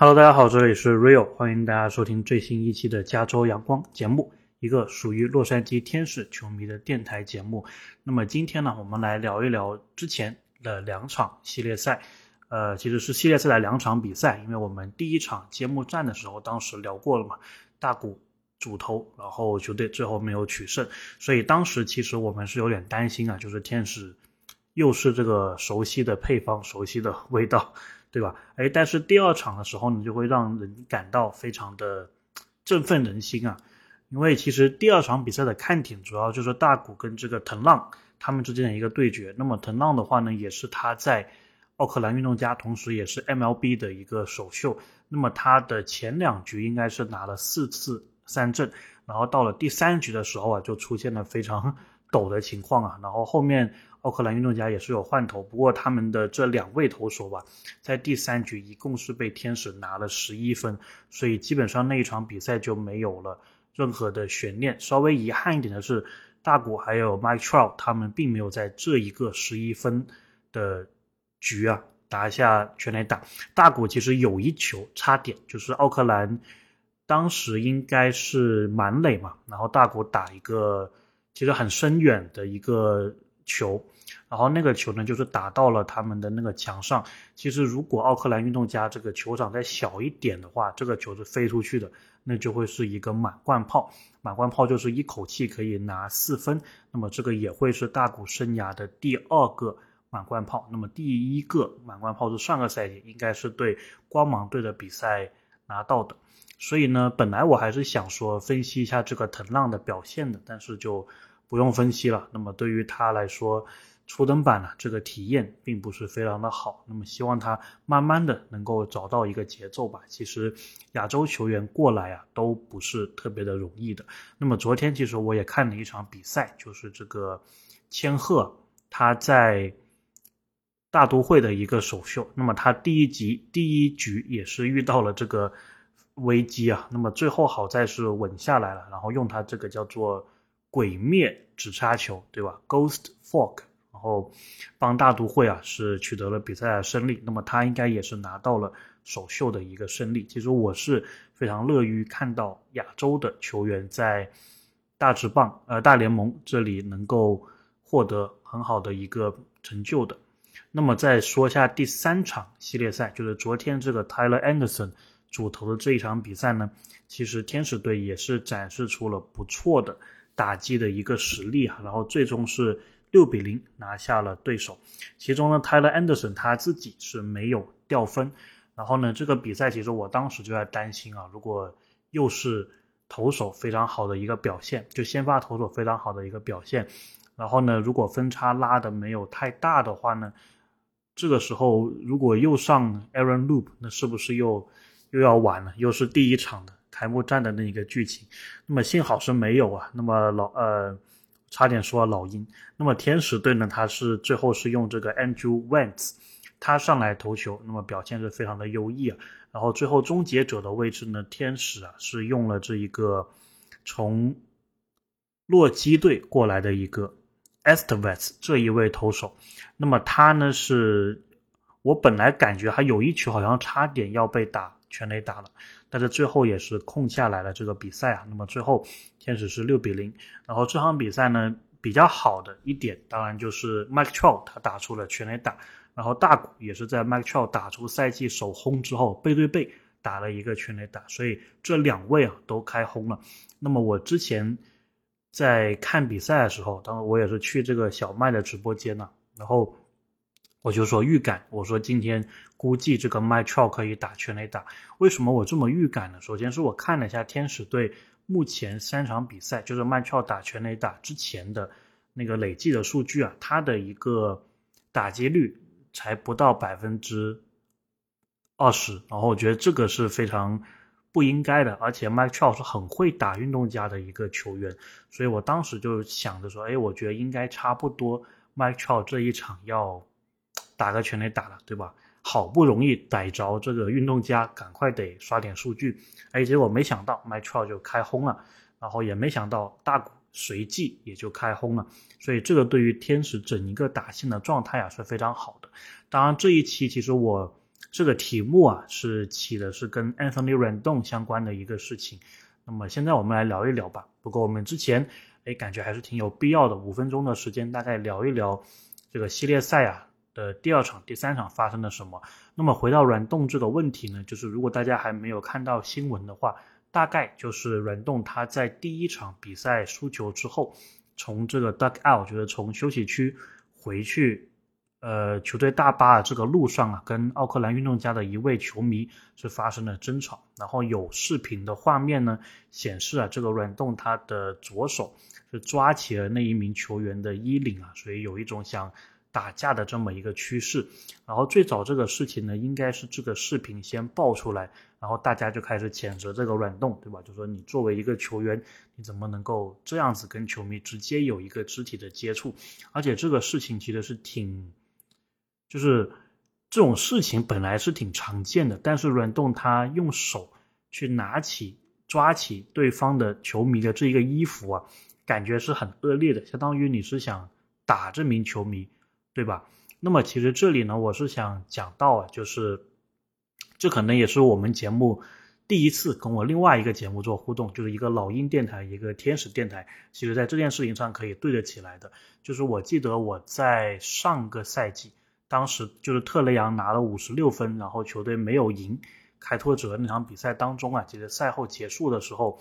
Hello，大家好，这里是 Rio，欢迎大家收听最新一期的加州阳光节目，一个属于洛杉矶天使球迷的电台节目。那么今天呢，我们来聊一聊之前的两场系列赛，呃，其实是系列赛的两场比赛，因为我们第一场揭幕战的时候，当时聊过了嘛，大谷主投，然后球队最后没有取胜，所以当时其实我们是有点担心啊，就是天使又是这个熟悉的配方，熟悉的味道。对吧？哎，但是第二场的时候呢，就会让人感到非常的振奋人心啊！因为其实第二场比赛的看点主要就是大谷跟这个藤浪他们之间的一个对决。那么藤浪的话呢，也是他在奥克兰运动家，同时也是 MLB 的一个首秀。那么他的前两局应该是拿了四次三振，然后到了第三局的时候啊，就出现了非常 陡的情况啊，然后后面。奥克兰运动家也是有换头，不过他们的这两位投手吧，在第三局一共是被天使拿了十一分，所以基本上那一场比赛就没有了任何的悬念。稍微遗憾一点的是，大谷还有 Mike Trout 他们并没有在这一个十一分的局啊打下全垒打。大谷其实有一球差点，就是奥克兰当时应该是满垒嘛，然后大谷打一个其实很深远的一个。球，然后那个球呢，就是打到了他们的那个墙上。其实，如果奥克兰运动家这个球场再小一点的话，这个球是飞出去的，那就会是一个满贯炮。满贯炮就是一口气可以拿四分。那么，这个也会是大谷生涯的第二个满贯炮。那么，第一个满贯炮是上个赛季应该是对光芒队的比赛拿到的。所以呢，本来我还是想说分析一下这个藤浪的表现的，但是就。不用分析了。那么对于他来说，初登板呢，这个体验并不是非常的好。那么希望他慢慢的能够找到一个节奏吧。其实亚洲球员过来啊，都不是特别的容易的。那么昨天其实我也看了一场比赛，就是这个千鹤他在大都会的一个首秀。那么他第一集第一局也是遇到了这个危机啊。那么最后好在是稳下来了，然后用他这个叫做。鬼灭直插球，对吧？Ghost Fork，然后帮大都会啊是取得了比赛的胜利，那么他应该也是拿到了首秀的一个胜利。其实我是非常乐于看到亚洲的球员在大直棒呃大联盟这里能够获得很好的一个成就的。那么再说一下第三场系列赛，就是昨天这个 Tyler Anderson 主投的这一场比赛呢，其实天使队也是展示出了不错的。打击的一个实力啊，然后最终是六比零拿下了对手。其中呢，Tyler Anderson 他自己是没有掉分。然后呢，这个比赛其实我当时就在担心啊，如果又是投手非常好的一个表现，就先发投手非常好的一个表现，然后呢，如果分差拉的没有太大的话呢，这个时候如果又上 Aaron Loop，那是不是又又要完了？又是第一场的。开幕战的那一个剧情，那么幸好是没有啊。那么老呃，差点说老鹰。那么天使队呢，他是最后是用这个 Andrew Wentz，他上来投球，那么表现是非常的优异啊。然后最后终结者的位置呢，天使啊是用了这一个从洛基队过来的一个 Estevez 这一位投手。那么他呢是，我本来感觉还有一球好像差点要被打全垒打了。但是最后也是控下来了这个比赛啊，那么最后天使是六比零。然后这场比赛呢比较好的一点，当然就是 Mike Trout 他打出了全垒打，然后大谷也是在 Mike Trout 打出赛季首轰之后背对背打了一个全垒打，所以这两位啊都开轰了。那么我之前在看比赛的时候，当然我也是去这个小麦的直播间呢，然后。我就说预感，我说今天估计这个 m y t r o 可以打全垒打。为什么我这么预感呢？首先是我看了一下天使队目前三场比赛，就是 m y t r o 打全垒打之前的那个累计的数据啊，他的一个打击率才不到百分之二十，然后我觉得这个是非常不应该的。而且 m y t r o 是很会打运动家的一个球员，所以我当时就想着说，哎，我觉得应该差不多 m y t r o 这一场要。打个全垒打了，对吧？好不容易逮着这个运动家，赶快得刷点数据。哎，结果没想到 m y t r o 就开轰了，然后也没想到大谷随即也就开轰了。所以这个对于天使整一个打线的状态啊是非常好的。当然这一期其实我这个题目啊是起的是跟 Anthony Rendon 相关的一个事情。那么现在我们来聊一聊吧。不过我们之前哎感觉还是挺有必要的，五分钟的时间大概聊一聊这个系列赛啊的第二场、第三场发生了什么。那么回到软动这个问题呢，就是如果大家还没有看到新闻的话，大概就是软动他在第一场比赛输球之后，从这个 duck out，就是从休息区回去。呃，球队大巴这个路上啊，跟奥克兰运动家的一位球迷是发生了争吵，然后有视频的画面呢显示啊，这个软动他的左手是抓起了那一名球员的衣领啊，所以有一种想打架的这么一个趋势。然后最早这个事情呢，应该是这个视频先爆出来，然后大家就开始谴责这个软动，对吧？就说你作为一个球员，你怎么能够这样子跟球迷直接有一个肢体的接触？而且这个事情其实是挺。就是这种事情本来是挺常见的，但是软动他用手去拿起、抓起对方的球迷的这一个衣服啊，感觉是很恶劣的，相当于你是想打这名球迷，对吧？那么其实这里呢，我是想讲到啊，就是这可能也是我们节目第一次跟我另外一个节目做互动，就是一个老鹰电台，一个天使电台，其实在这件事情上可以对得起来的。就是我记得我在上个赛季。当时就是特雷杨拿了五十六分，然后球队没有赢开拓者那场比赛当中啊，其实赛后结束的时候，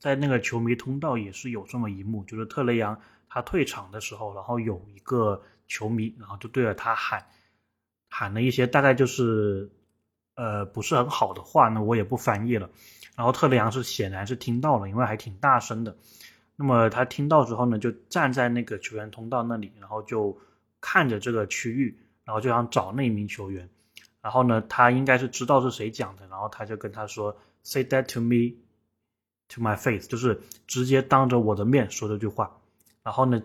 在那个球迷通道也是有这么一幕，就是特雷杨他退场的时候，然后有一个球迷，然后就对着他喊，喊了一些大概就是呃不是很好的话，那我也不翻译了。然后特雷杨是显然是听到了，因为还挺大声的。那么他听到之后呢，就站在那个球员通道那里，然后就看着这个区域。然后就想找那一名球员，然后呢，他应该是知道是谁讲的，然后他就跟他说，say that to me to my face，就是直接当着我的面说这句话。然后呢，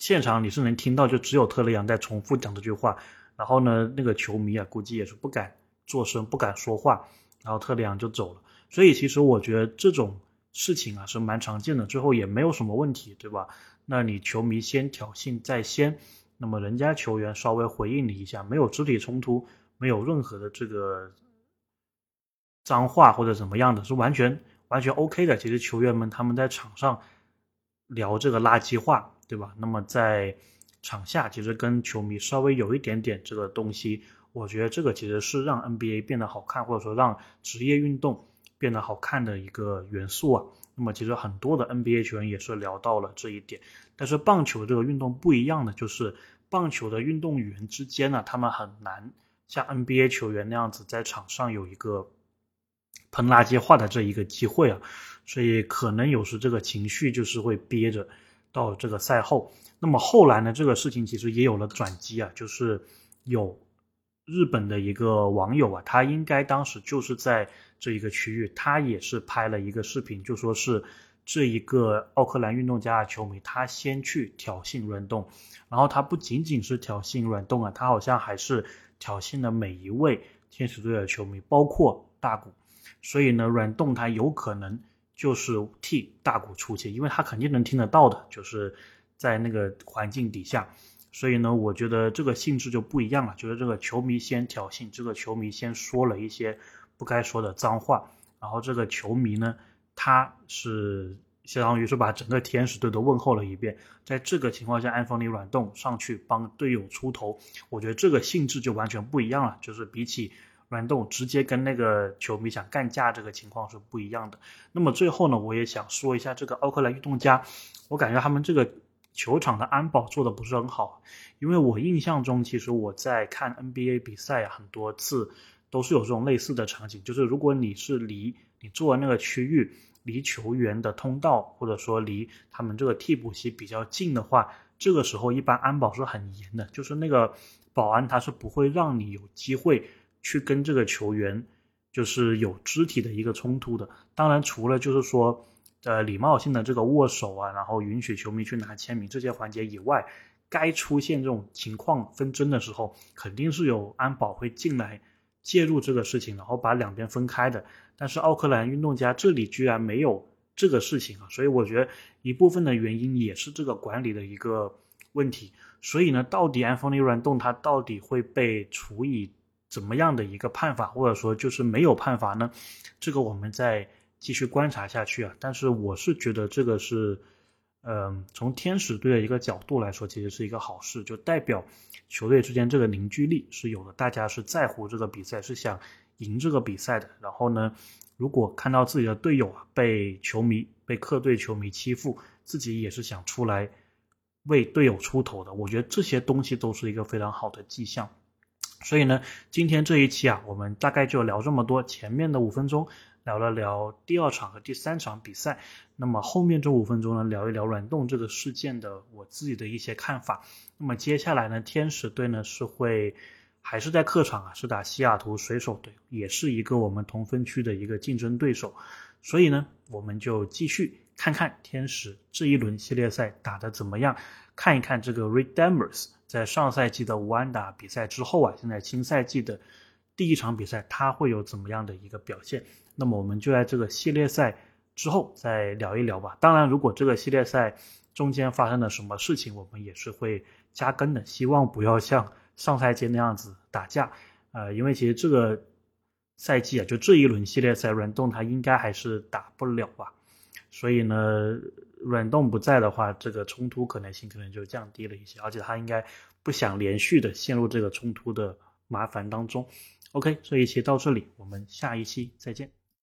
现场你是能听到，就只有特雷杨在重复讲这句话。然后呢，那个球迷啊，估计也是不敢作声，不敢说话。然后特雷杨就走了。所以其实我觉得这种事情啊是蛮常见的，最后也没有什么问题，对吧？那你球迷先挑衅在先。那么人家球员稍微回应你一下，没有肢体冲突，没有任何的这个脏话或者怎么样的，是完全完全 OK 的。其实球员们他们在场上聊这个垃圾话，对吧？那么在场下其实跟球迷稍微有一点点这个东西，我觉得这个其实是让 NBA 变得好看，或者说让职业运动变得好看的一个元素啊。那么其实很多的 NBA 球员也是聊到了这一点，但是棒球这个运动不一样的就是，棒球的运动员之间呢，他们很难像 NBA 球员那样子在场上有一个喷垃圾话的这一个机会啊，所以可能有时这个情绪就是会憋着到这个赛后。那么后来呢，这个事情其实也有了转机啊，就是有日本的一个网友啊，他应该当时就是在。这一个区域，他也是拍了一个视频，就说是这一个奥克兰运动家的球迷，他先去挑衅软动，然后他不仅仅是挑衅软动啊，他好像还是挑衅了每一位天使队的球迷，包括大谷。所以呢，软动他有可能就是替大谷出气，因为他肯定能听得到的，就是在那个环境底下。所以呢，我觉得这个性质就不一样了，就是这个球迷先挑衅，这个球迷先说了一些。不该说的脏话，然后这个球迷呢，他是相当于是把整个天使队都问候了一遍。在这个情况下，安东尼软动上去帮队友出头，我觉得这个性质就完全不一样了。就是比起软动直接跟那个球迷想干架这个情况是不一样的。那么最后呢，我也想说一下这个奥克兰运动家，我感觉他们这个球场的安保做的不是很好，因为我印象中其实我在看 NBA 比赛很多次。都是有这种类似的场景，就是如果你是离你坐的那个区域离球员的通道，或者说离他们这个替补席比较近的话，这个时候一般安保是很严的，就是那个保安他是不会让你有机会去跟这个球员就是有肢体的一个冲突的。当然，除了就是说呃礼貌性的这个握手啊，然后允许球迷去拿签名这些环节以外，该出现这种情况纷争的时候，肯定是有安保会进来。介入这个事情，然后把两边分开的，但是奥克兰运动家这里居然没有这个事情啊，所以我觉得一部分的原因也是这个管理的一个问题。所以呢，到底安东尼·软动他到底会被处以怎么样的一个判罚，或者说就是没有判罚呢？这个我们再继续观察下去啊。但是我是觉得这个是，嗯，从天使队的一个角度来说，其实是一个好事，就代表球队之间这个凝聚力是有的，大家是在乎这个比赛，是想赢这个比赛的。然后呢，如果看到自己的队友啊被球迷、被客队球迷欺负，自己也是想出来为队友出头的。我觉得这些东西都是一个非常好的迹象。所以呢，今天这一期啊，我们大概就聊这么多。前面的五分钟聊了聊第二场和第三场比赛，那么后面这五分钟呢，聊一聊软动这个事件的我自己的一些看法。那么接下来呢，天使队呢是会还是在客场啊，是打西雅图水手队，也是一个我们同分区的一个竞争对手。所以呢，我们就继续看看天使这一轮系列赛打得怎么样，看一看这个 Redemers。在上赛季的无安打比赛之后啊，现在新赛季的第一场比赛，他会有怎么样的一个表现？那么我们就在这个系列赛之后再聊一聊吧。当然，如果这个系列赛中间发生了什么事情，我们也是会加更的。希望不要像上赛季那样子打架，呃，因为其实这个赛季啊，就这一轮系列赛，软动他应该还是打不了吧。所以呢。软动不在的话，这个冲突可能性可能就降低了一些，而且他应该不想连续的陷入这个冲突的麻烦当中。OK，这一期到这里，我们下一期再见。